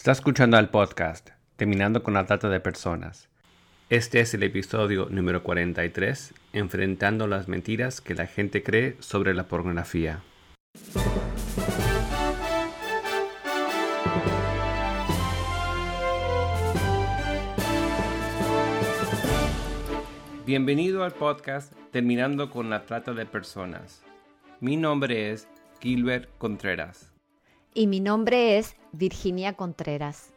Está escuchando al podcast Terminando con la trata de personas. Este es el episodio número 43, enfrentando las mentiras que la gente cree sobre la pornografía. Bienvenido al podcast Terminando con la trata de personas. Mi nombre es Gilbert Contreras. Y mi nombre es Virginia Contreras.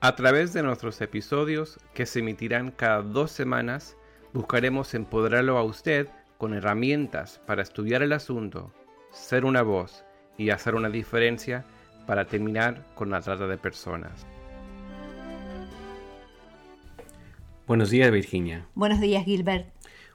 A través de nuestros episodios, que se emitirán cada dos semanas, buscaremos empoderarlo a usted con herramientas para estudiar el asunto, ser una voz y hacer una diferencia para terminar con la trata de personas. Buenos días Virginia. Buenos días Gilbert.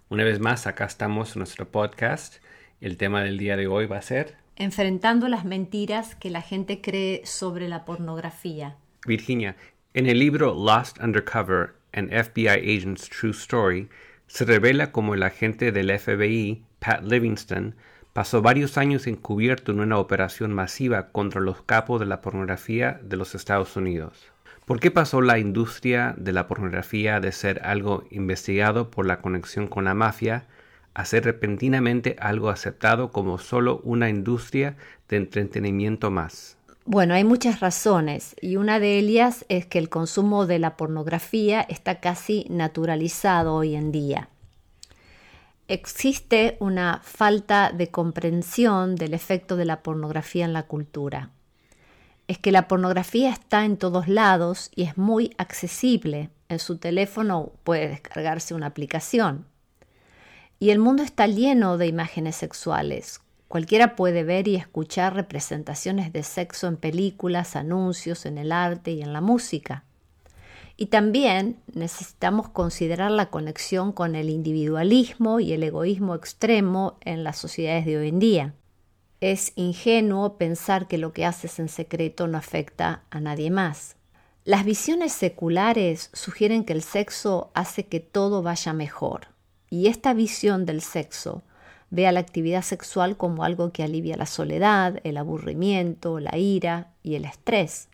Una vez más, acá estamos en nuestro podcast. El tema del día de hoy va a ser... Enfrentando las mentiras que la gente cree sobre la pornografía. Virginia, en el libro Lost Undercover, an FBI Agent's True Story, se revela cómo el agente del FBI, Pat Livingston, pasó varios años encubierto en una operación masiva contra los capos de la pornografía de los Estados Unidos. ¿Por qué pasó la industria de la pornografía de ser algo investigado por la conexión con la mafia a ser repentinamente algo aceptado como solo una industria de entretenimiento más? Bueno, hay muchas razones y una de ellas es que el consumo de la pornografía está casi naturalizado hoy en día. Existe una falta de comprensión del efecto de la pornografía en la cultura es que la pornografía está en todos lados y es muy accesible. En su teléfono puede descargarse una aplicación. Y el mundo está lleno de imágenes sexuales. Cualquiera puede ver y escuchar representaciones de sexo en películas, anuncios, en el arte y en la música. Y también necesitamos considerar la conexión con el individualismo y el egoísmo extremo en las sociedades de hoy en día. Es ingenuo pensar que lo que haces en secreto no afecta a nadie más. Las visiones seculares sugieren que el sexo hace que todo vaya mejor, y esta visión del sexo ve a la actividad sexual como algo que alivia la soledad, el aburrimiento, la ira y el estrés.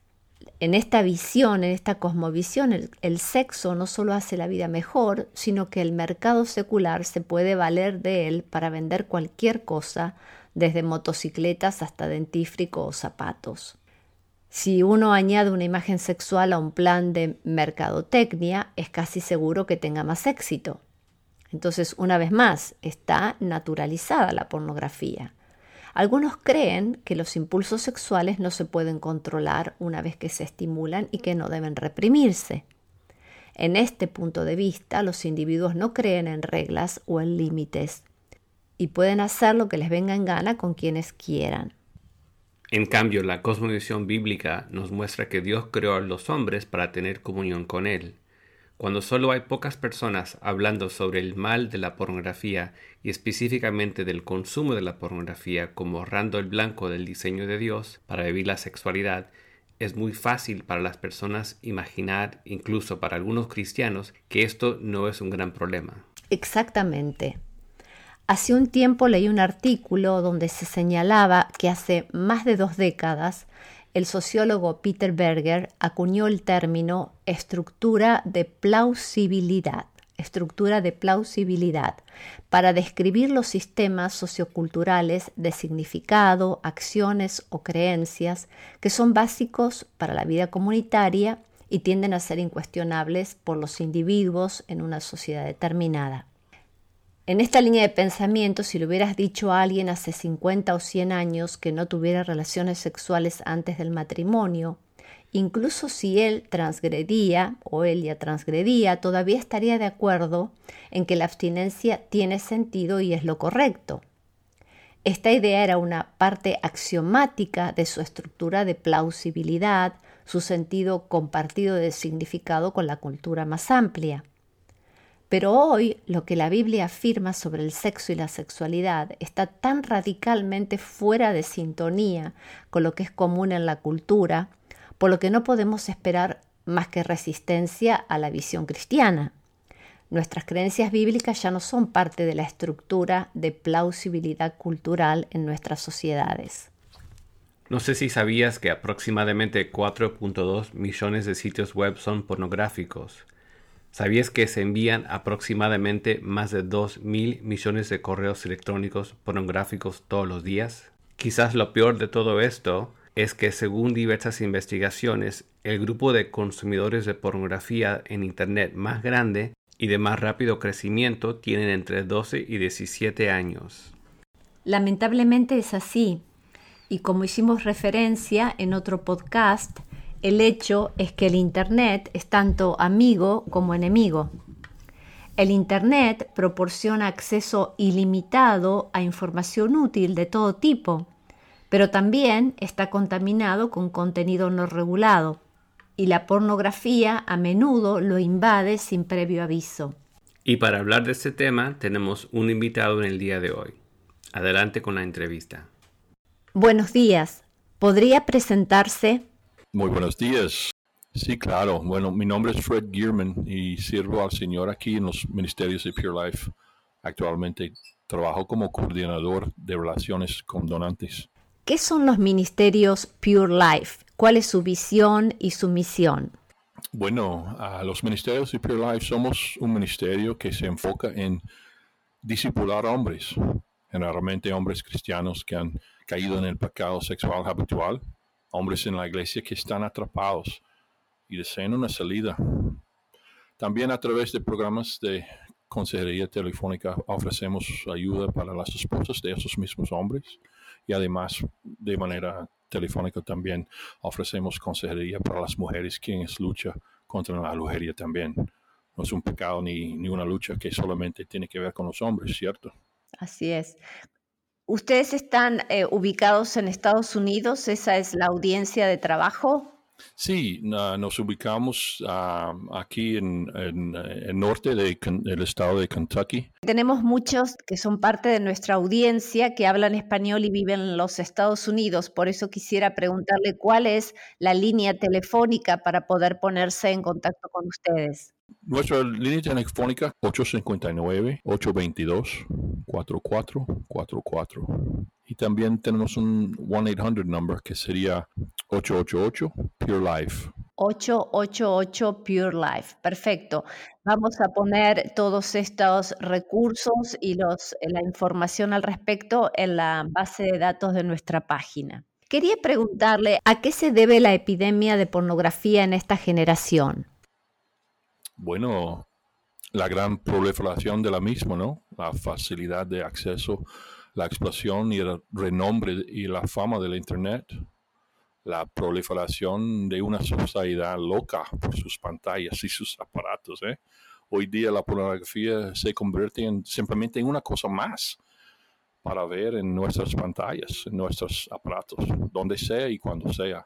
En esta visión, en esta cosmovisión, el, sexo no solo hace la vida mejor, sino que el mercado secular se puede valer de él para vender cualquier cosa desde motocicletas hasta dentífrico o zapatos. Si uno añade una imagen sexual a un plan de mercadotecnia, es casi seguro que tenga más éxito. Entonces, una vez más, está naturalizada la pornografía. Algunos creen que los impulsos sexuales no se pueden controlar una vez que se estimulan y que no deben reprimirse. En este punto de vista, los individuos no creen en reglas o en límites y pueden hacer lo que les venga en gana con quienes quieran. En cambio, la cosmovisión bíblica nos muestra que Dios creó a los hombres para tener comunión con Él. Cuando solo hay pocas personas hablando sobre el mal de la pornografía y específicamente del consumo de la pornografía como ahorrando el blanco del diseño de Dios para vivir la sexualidad, es muy fácil para las personas imaginar, incluso para algunos cristianos, que esto no es un gran problema. Exactamente. Hace un tiempo leí un artículo donde se señalaba que hace más de dos décadas el sociólogo Peter Berger acuñó el término estructura de plausibilidad, estructura de plausibilidad, para describir los sistemas socioculturales de significado, acciones o creencias que son básicos para la vida comunitaria y tienden a ser incuestionables por los individuos en una sociedad determinada. En esta línea de pensamiento, si le hubieras dicho a alguien hace 50 o 100 años que no tuviera relaciones sexuales antes del matrimonio, incluso si él transgredía o ella transgredía, todavía estaría de acuerdo en que la abstinencia tiene sentido y es lo correcto. Esta idea era una parte axiomática de su estructura de plausibilidad, su sentido compartido de significado con la cultura más amplia. Pero hoy lo que la Biblia afirma sobre el sexo y la sexualidad está tan radicalmente fuera de sintonía con lo que es común en la cultura, por lo que no podemos esperar más que resistencia a la visión cristiana. Nuestras creencias bíblicas ya no son parte de la estructura de plausibilidad cultural en nuestras sociedades. No sé si sabías que aproximadamente 4.2 millones de sitios web son pornográficos. ¿Sabías que se envían aproximadamente más de 2 mil millones de correos electrónicos pornográficos todos los días? Quizás lo peor de todo esto es que según diversas investigaciones, el grupo de consumidores de pornografía en Internet más grande y de más rápido crecimiento tienen entre 12 y 17 años. Lamentablemente es así, y como hicimos referencia en otro podcast, el hecho es que el Internet es tanto amigo como enemigo. El Internet proporciona acceso ilimitado a información útil de todo tipo, pero también está contaminado con contenido no regulado, y la pornografía a menudo lo invade sin previo aviso. Y para hablar de este tema tenemos un invitado en el día de hoy. Adelante con la entrevista. Buenos días. ¿Podría presentarse? Muy buenos días. Sí, claro. Bueno, mi nombre es Fred Gearman y sirvo al Señor aquí en los ministerios de Pure Life. Actualmente trabajo como coordinador de relaciones con donantes. ¿Qué son los ministerios Pure Life? ¿Cuál es su visión y su misión? Bueno, los ministerios de Pure Life somos un ministerio que se enfoca en discipular hombres, generalmente hombres cristianos que han caído en el pecado sexual habitual, hombres en la iglesia que están atrapados y desean una salida. También a través de programas de consejería telefónica ofrecemos ayuda para las esposas de esos mismos hombres y además de manera telefónica también ofrecemos consejería para las mujeres quienes luchan contra la lujería también. No es un pecado ni, ni una lucha que solamente tiene que ver con los hombres, ¿cierto? Así es. ¿Ustedes están eh, ubicados en Estados Unidos? ¿Esa es la audiencia de trabajo? Sí, nos ubicamos aquí en, el norte del estado de Kentucky. Tenemos muchos que son parte de nuestra audiencia que hablan español y viven en los Estados Unidos. Por eso quisiera preguntarle cuál es la línea telefónica para poder ponerse en contacto con ustedes. Nuestra línea telefónica 859-822-4444. Y también tenemos un 1-800 number que sería 888 Pure Life. 888 Pure Life. Perfecto. Vamos a poner todos estos recursos y los, la información al respecto en la base de datos de nuestra página. Quería preguntarle a qué se debe la epidemia de pornografía en esta generación. Bueno, la gran proliferación de la misma, ¿no? La facilidad de acceso, la explosión y el renombre y la fama del Internet, la proliferación de una sociedad loca por sus pantallas y sus aparatos. ¿eh? Hoy día la pornografía se convierte en, simplemente en una cosa más para ver en nuestras pantallas, en nuestros aparatos, donde sea y cuando sea.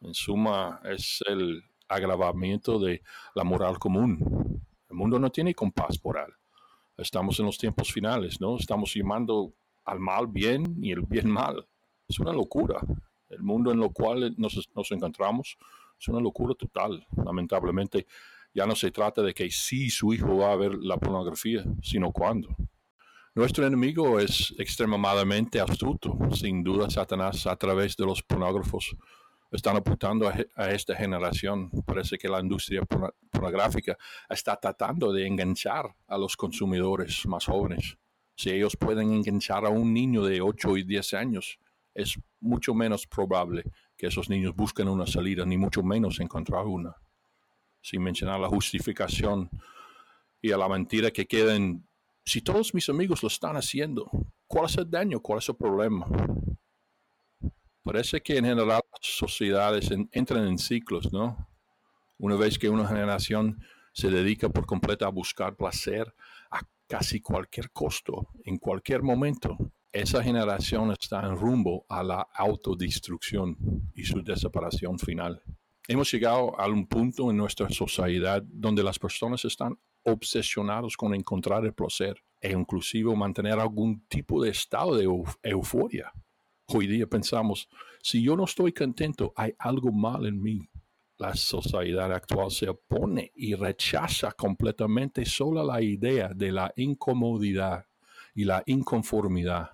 En suma, es el agravamiento de la moral común. El mundo no tiene compás moral. Estamos en los tiempos finales, ¿no? Estamos llamando al mal bien y el bien mal. Es una locura. El mundo en el cual nos, nos encontramos es una locura total. Lamentablemente, ya no se trata de que si su hijo va a ver la pornografía, sino cuándo. Nuestro enemigo es extremadamente astuto. Sin duda, Satanás, a través de los pornógrafos, están apuntando a, esta generación. Parece que la industria pornográfica está tratando de enganchar a los consumidores más jóvenes. Si ellos pueden enganchar a un niño de 8 y 10 años, es mucho menos probable que esos niños busquen una salida, ni mucho menos encontrar una. Sin mencionar la justificación y a la mentira que queden, si todos mis amigos lo están haciendo, ¿cuál es el daño? ¿Cuál es el problema? Parece que en general las sociedades entran en ciclos, ¿no? Una vez que una generación se dedica por completo a buscar placer a casi cualquier costo, en cualquier momento, esa generación está en rumbo a la autodestrucción y su desaparición final. Hemos llegado a un punto en nuestra sociedad donde las personas están obsesionadas con encontrar el placer e inclusive mantener algún tipo de estado de euforia. Hoy día pensamos, si yo no estoy contento, hay algo mal en mí. La sociedad actual se opone y rechaza completamente solo la idea de la incomodidad y la inconformidad.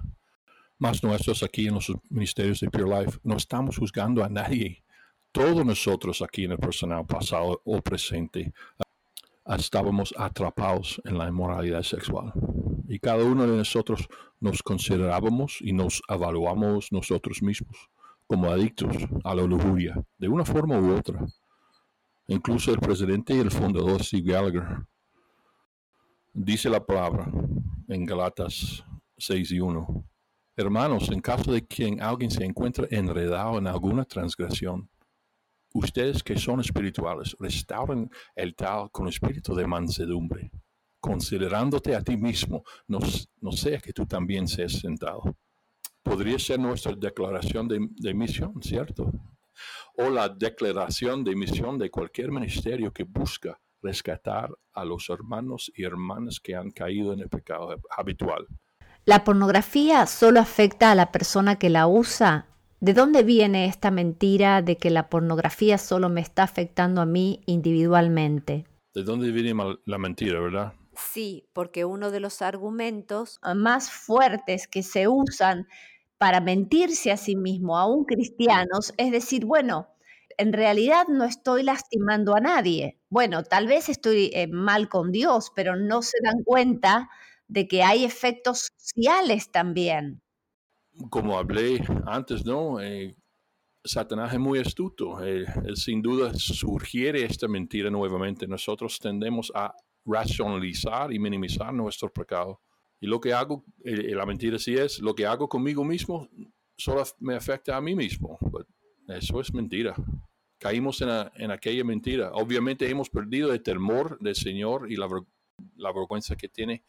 más nuestros aquí en los ministerios de Pure Life, no estamos juzgando a nadie. Todos nosotros aquí en el personal pasado o presente estábamos atrapados en la inmoralidad sexual. Y cada uno de nosotros nos considerábamos y nos evaluamos nosotros mismos como adictos a la lujuria, de una forma u otra. Incluso el presidente y el fundador Steve Gallagher dice la palabra en Galatas 6 y 1. Hermanos, en caso de que alguien se encuentre enredado en alguna transgresión, ustedes que son espirituales, restauren el tal con espíritu de mansedumbre, considerándote a ti mismo, no, no sea que tú también seas sentado. Podría ser nuestra declaración de, de misión, ¿cierto? O la declaración de misión de cualquier ministerio que busca rescatar a los hermanos y hermanas que han caído en el pecado habitual. La pornografía solo afecta a la persona que la usa ¿De dónde viene esta mentira de que la pornografía solo me está afectando a mí individualmente? ¿De dónde viene la mentira, verdad? Sí, porque uno de los argumentos más fuertes que se usan para mentirse a sí mismo, aún cristianos, es decir, bueno, en realidad no estoy lastimando a nadie. Bueno, tal vez estoy eh, mal con Dios, pero no se dan cuenta de que hay efectos sociales también como hablé antes, ¿no? Eh, Satanás es muy astuto. Él, sin duda sugiere esta mentira nuevamente. Nosotros tendemos a racionalizar y minimizar nuestro pecado. Y lo que hago, eh, la mentira sí es, lo que hago conmigo mismo solo me afecta a mí mismo. eso es mentira. Caímos en, aquella mentira. Obviamente hemos perdido el temor del Señor y la, la vergüenza que tiene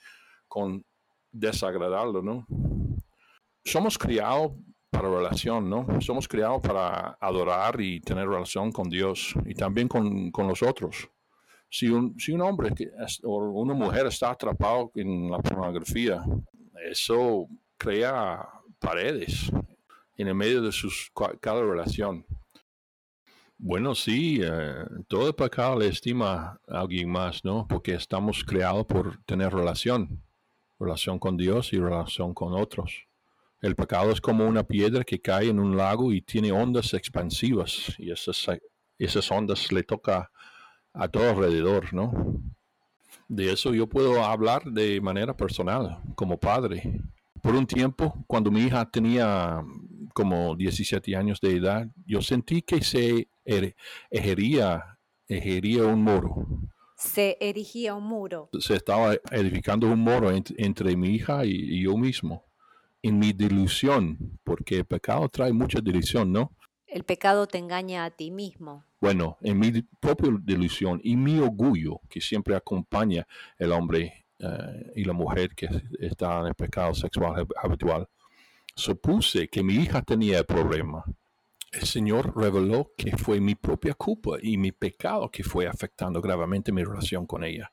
con desagradarlo, ¿no? somos criados para relación, ¿no? Somos criados para adorar y tener relación con Dios y también con, con los otros. Si un, si un hombre o una mujer está atrapado en la pornografía, eso crea paredes en el medio de sus, cada relación. Bueno, sí, eh, todo pecado le estima a alguien más, ¿no? Porque estamos creados por tener relación, relación con Dios y relación con otros. El pecado es como una piedra que cae en un lago y tiene ondas expansivas y esas, esas ondas le toca a todo alrededor, ¿no? De eso yo puedo hablar de manera personal, como padre. Por un tiempo, cuando mi hija tenía como 17 años de edad, yo sentí que se er, egería, un muro. Se erigía un muro. Se estaba edificando un muro entre mi hija y yo mismo en mi delusión, porque el pecado trae mucha delusión, ¿no? El pecado te engaña a ti mismo. Bueno, en mi propia delusión y mi orgullo que siempre acompaña el hombre eh, y la mujer que está en el pecado sexual habitual, supuse que mi hija tenía el problema. El Señor reveló que fue mi propia culpa y mi pecado que fue afectando gravemente mi relación con ella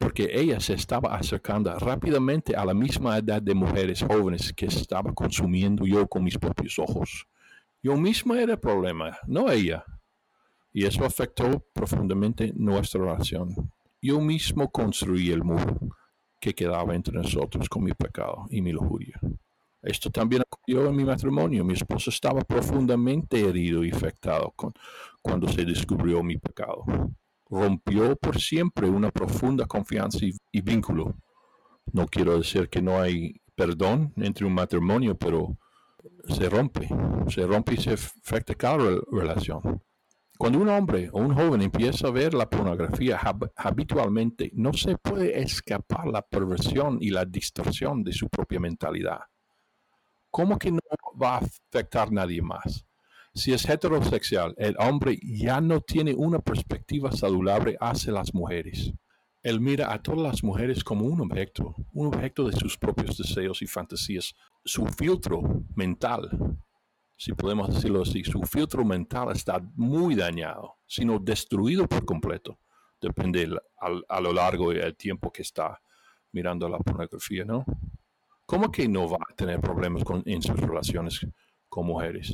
porque ella se estaba acercando rápidamente a la misma edad de mujeres jóvenes que estaba consumiendo yo con mis propios ojos. Yo mismo era el problema, no ella. Y eso afectó profundamente nuestra relación. Yo mismo construí el muro que quedaba entre nosotros con mi pecado y mi lujuria. Esto también ocurrió en mi matrimonio. Mi esposo estaba profundamente herido y afectado con, cuando se descubrió mi pecado rompió por siempre una profunda confianza y, vínculo. No quiero decir que no hay perdón entre un matrimonio, pero se rompe, se rompe y se afecta cada relación. Cuando un hombre o un joven empieza a ver la pornografía habitualmente, no se puede escapar la perversión y la distorsión de su propia mentalidad. ¿Cómo que no va a afectar a nadie más? Si es heterosexual, el hombre ya no tiene una perspectiva saludable hacia las mujeres. Él mira a todas las mujeres como un objeto, un objeto de sus propios deseos y fantasías. Su filtro mental, si podemos decirlo así, su filtro mental está muy dañado, sino destruido por completo. Depende a lo largo del tiempo que está mirando la pornografía, ¿no? ¿Cómo que no va a tener problemas en sus relaciones con mujeres?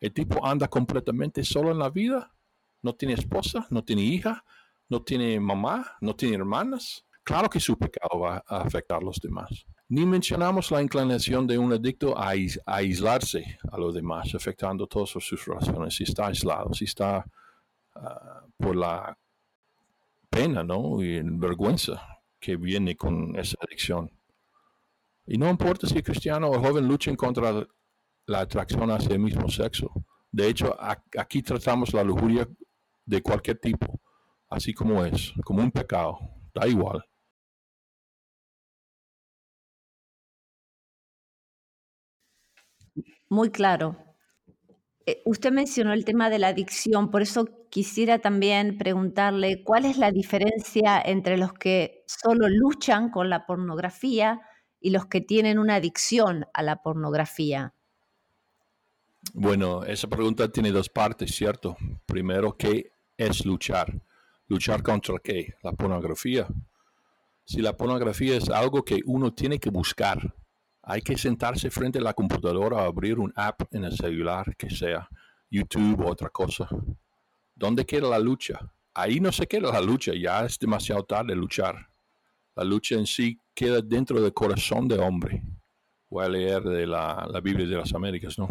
El tipo anda completamente solo en la vida. No tiene esposa, no tiene hija, no tiene mamá, no tiene hermanas. Claro que su pecado va a afectar a los demás. Ni mencionamos la inclinación de un adicto a, aislarse a los demás, afectando todas sus relaciones. Si está aislado, si está ah, por la pena ¿no? y vergüenza que viene con esa adicción. Y no importa si cristiano o joven luchen contra la atracción hacia el mismo sexo. De hecho, aquí tratamos la lujuria de cualquier tipo, así como es, como un pecado. Da igual. Muy claro. Eh, usted mencionó el tema de la adicción, por eso quisiera también preguntarle cuál es la diferencia entre los que solo luchan con la pornografía y los que tienen una adicción a la pornografía. Bueno, esa pregunta tiene dos partes, ¿cierto? Primero, ¿qué es luchar? ¿Luchar contra qué? La pornografía. Si la pornografía es algo que uno tiene que buscar, hay que sentarse frente a la computadora a abrir un app en el celular, que sea YouTube o otra cosa. ¿Dónde queda la lucha? Ahí no se queda la lucha, ya es demasiado tarde luchar. La lucha en sí queda dentro del corazón del hombre. Voy a leer de la, la Biblia de las Américas, ¿no?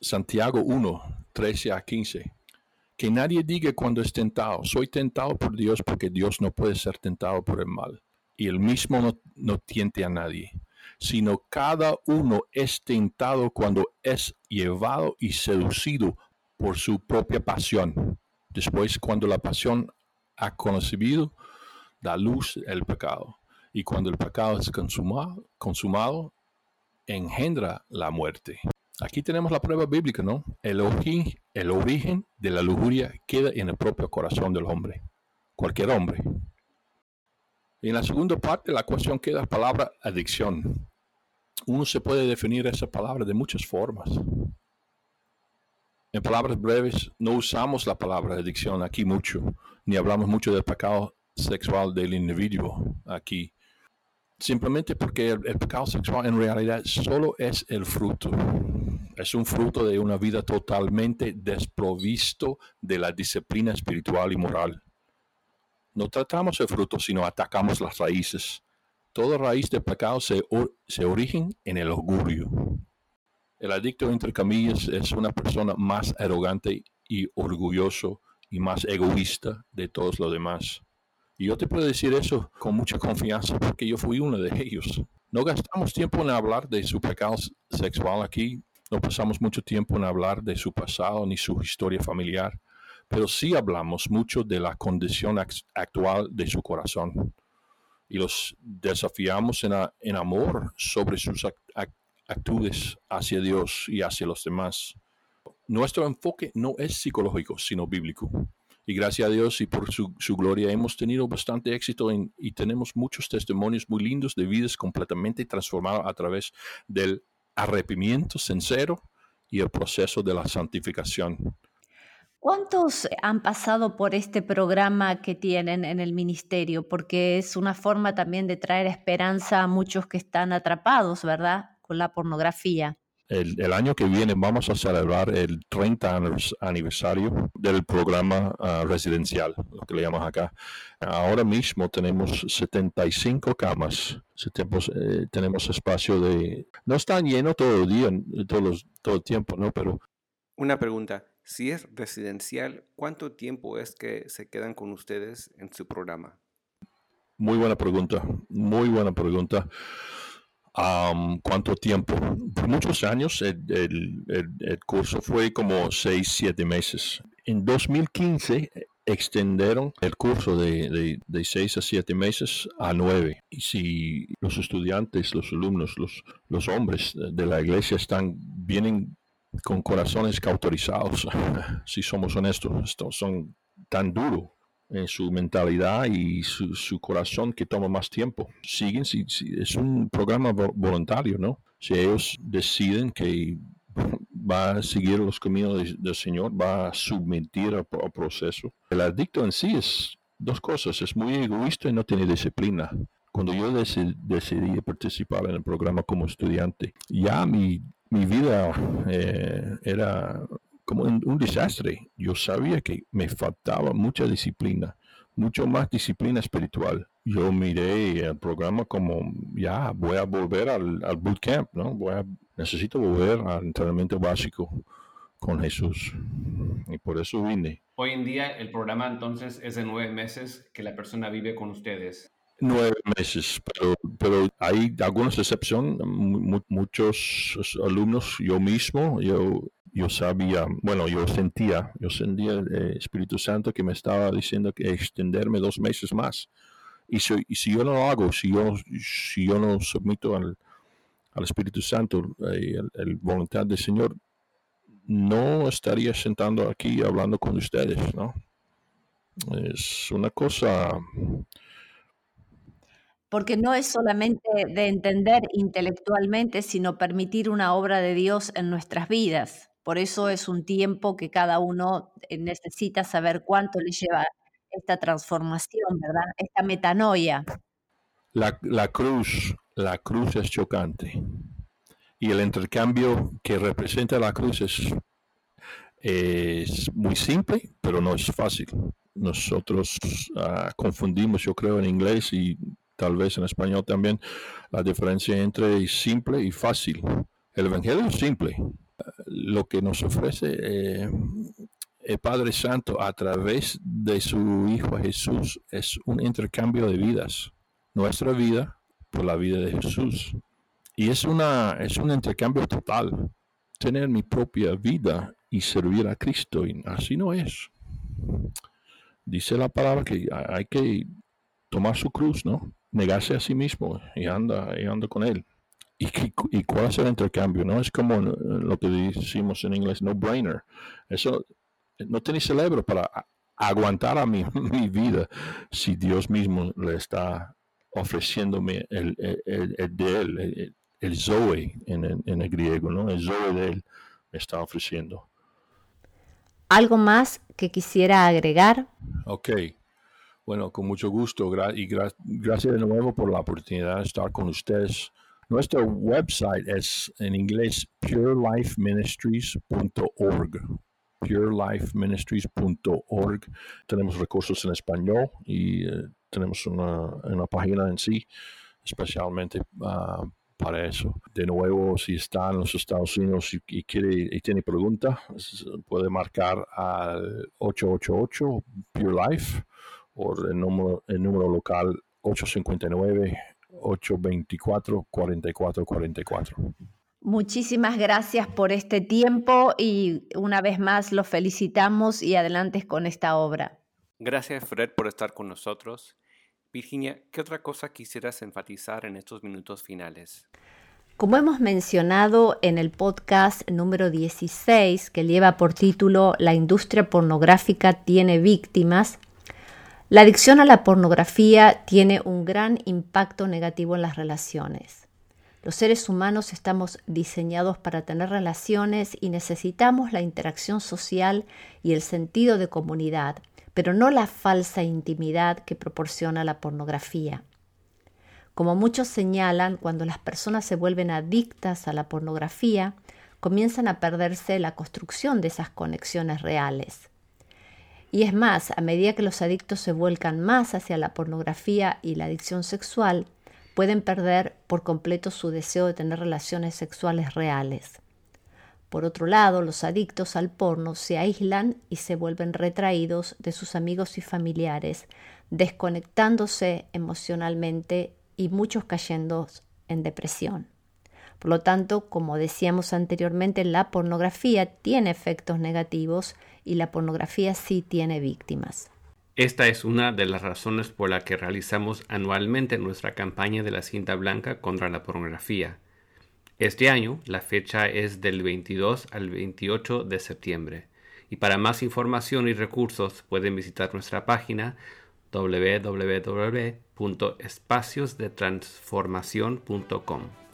Santiago 1, 13 a 15. Que nadie diga cuando es tentado, soy tentado por Dios porque Dios no puede ser tentado por el mal. Y el mismo no, no tiente a nadie sino cada uno es tentado cuando es llevado y seducido por su propia pasión. Después, cuando la pasión ha concebido, da luz el pecado. Y cuando el pecado es consumado, consumado engendra la muerte. Aquí tenemos la prueba bíblica, ¿no? El origen, el origen de la lujuria queda en el propio corazón del hombre, cualquier hombre. En la segunda parte la cuestión queda la palabra adicción uno se puede definir esa palabra de muchas formas. En palabras breves, no usamos la palabra adicción aquí mucho, ni hablamos mucho del pecado sexual del individuo aquí. Simplemente porque el, pecado sexual en realidad solo es el fruto. Es un fruto de una vida totalmente desprovisto de la disciplina espiritual y moral. No tratamos el fruto, sino atacamos las raíces Toda raíz de pecado se, se origen en el orgullo. El adicto, entre comillas, es una persona más arrogante y orgulloso y más egoísta de todos los demás. Y yo te puedo decir eso con mucha confianza porque yo fui uno de ellos. No gastamos tiempo en hablar de su pecado sexual aquí, no pasamos mucho tiempo en hablar de su pasado ni su historia familiar, pero sí hablamos mucho de la condición actual de su corazón y los desafiamos en, amor sobre sus actitudes hacia Dios y hacia los demás. Nuestro enfoque no es psicológico, sino bíblico. Y gracias a Dios y por su, gloria hemos tenido bastante éxito y tenemos muchos testimonios muy lindos de vidas completamente transformadas a través del arrepentimiento sincero y el proceso de la santificación. ¿Cuántos han pasado por este programa que tienen en el ministerio? Porque es una forma también de traer esperanza a muchos que están atrapados, ¿verdad? Con la pornografía. El, año que viene vamos a celebrar el 30 aniversario del programa ah, residencial, lo que le llamamos acá. Ahora mismo tenemos 75 camas. Tenemos, eh, tenemos espacio de... No están llenos todo el día, todo el tiempo, ¿no? Pero... Una pregunta. Si es residencial, ¿cuánto tiempo es que se quedan con ustedes en su programa? Muy buena pregunta, muy buena pregunta. ¿Cuánto tiempo? Por muchos años el, curso fue como seis, siete meses. En 2015 extendieron el curso de, de, seis a siete meses a nueve. Y si los estudiantes, los alumnos, los, los hombres de la iglesia están, vienen con corazones cauterizados, si somos honestos, estos son tan duros en su mentalidad y su, corazón que toma más tiempo. Siguen, si, es un programa voluntario, ¿no? Si ellos deciden que va a seguir los caminos del Señor, va a submitir al, proceso. El adicto en sí es dos cosas, es muy egoísta y no tiene disciplina. Cuando yo decidí participar en el programa como estudiante, ya mi mi vida eh, era como un, desastre. Yo sabía que me faltaba mucha disciplina, mucho más disciplina espiritual. yo miré el programa como ya voy a volver al, al bootcamp, ¿no? Voy a, necesito volver al entrenamiento básico con Jesús. Y por eso vine. Hoy en día el programa entonces es de nueve meses que la persona vive con ustedes. Nueve meses, pero, pero hay algunas excepciones. Muchos alumnos, yo mismo, yo, yo sabía, bueno, yo sentía, yo sentía el Espíritu Santo que me estaba diciendo que extenderme dos meses más. Y si, si yo no lo hago, si yo, si yo no submito al, al Espíritu Santo, eh, el, voluntad del Señor, no estaría sentando aquí hablando con ustedes, ¿no? Es una cosa... Porque no es solamente de entender intelectualmente, sino permitir una obra de Dios en nuestras vidas. Por eso es un tiempo que cada uno eh, necesita saber cuánto le lleva esta transformación, ¿verdad? Esta metanoia. La, cruz, la cruz es chocante. Y el intercambio que representa la cruz es, muy simple, pero no es fácil. Nosotros uh, confundimos, yo creo, en inglés y tal vez en español también, la diferencia entre simple y fácil. El Evangelio es simple. Lo que nos ofrece eh, el Padre Santo a través de su Hijo Jesús es un intercambio de vidas. Nuestra vida por la vida de Jesús. Y es, una, es un intercambio total. Tener mi propia vida y servir a Cristo. Y así no es. Dice la palabra que hay que tomar su cruz, ¿no? Negarse a sí mismo y anda, y anda con Él. ¿Y, ¿Y cuál es el intercambio? No es como lo que decimos en inglés, no brainer. Eso no tiene cerebro para aguantar a mi, mi, vida si Dios mismo le está ofreciéndome el, el, el de él, el, Zoe en el, en el, griego, ¿no? El Zoe de él me está ofreciendo. ¿Algo más que quisiera agregar? Ok. Bueno, con mucho gusto y gra gracias de nuevo por la oportunidad de estar con ustedes. Nuestro website es en inglés purelifeministries.org purelifeministries.org. Tenemos recursos en español y eh, tenemos una, una, página en sí especialmente uh, para eso. De nuevo, si está en los Estados Unidos y, y quiere y tiene pregunta, puede marcar al 888 Pure Life o el número, el número local 859 824 4444. Muchísimas gracias por este tiempo y una vez más los felicitamos y adelante con esta obra. Gracias Fred por estar con nosotros. Virginia, ¿qué otra cosa quisieras enfatizar en estos minutos finales? Como hemos mencionado en el podcast número 16, que lleva por título La industria pornográfica tiene víctimas, la adicción a la pornografía tiene un gran impacto negativo en las relaciones. Los seres humanos estamos diseñados para tener relaciones y necesitamos la interacción social y el sentido de comunidad, pero no la falsa intimidad que proporciona la pornografía. Como muchos señalan, cuando las personas se vuelven adictas a la pornografía, comienzan a perderse la construcción de esas conexiones reales. Y es más, a medida que los adictos se vuelcan más hacia la pornografía y la adicción sexual, pueden perder por completo su deseo de tener relaciones sexuales reales. Por otro lado, los adictos al porno se aíslan y se vuelven retraídos de sus amigos y familiares, desconectándose emocionalmente y muchos cayendo en depresión. Por lo tanto, como decíamos anteriormente, la pornografía tiene efectos negativos y la pornografía sí tiene víctimas. Esta es una de las razones por la que realizamos anualmente nuestra campaña de la cinta blanca contra la pornografía. Este año la fecha es del 22 al 28 de septiembre y para más información y recursos pueden visitar nuestra página www.espaciosdetransformación.com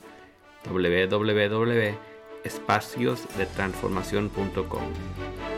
www.espaciosdetransformación.com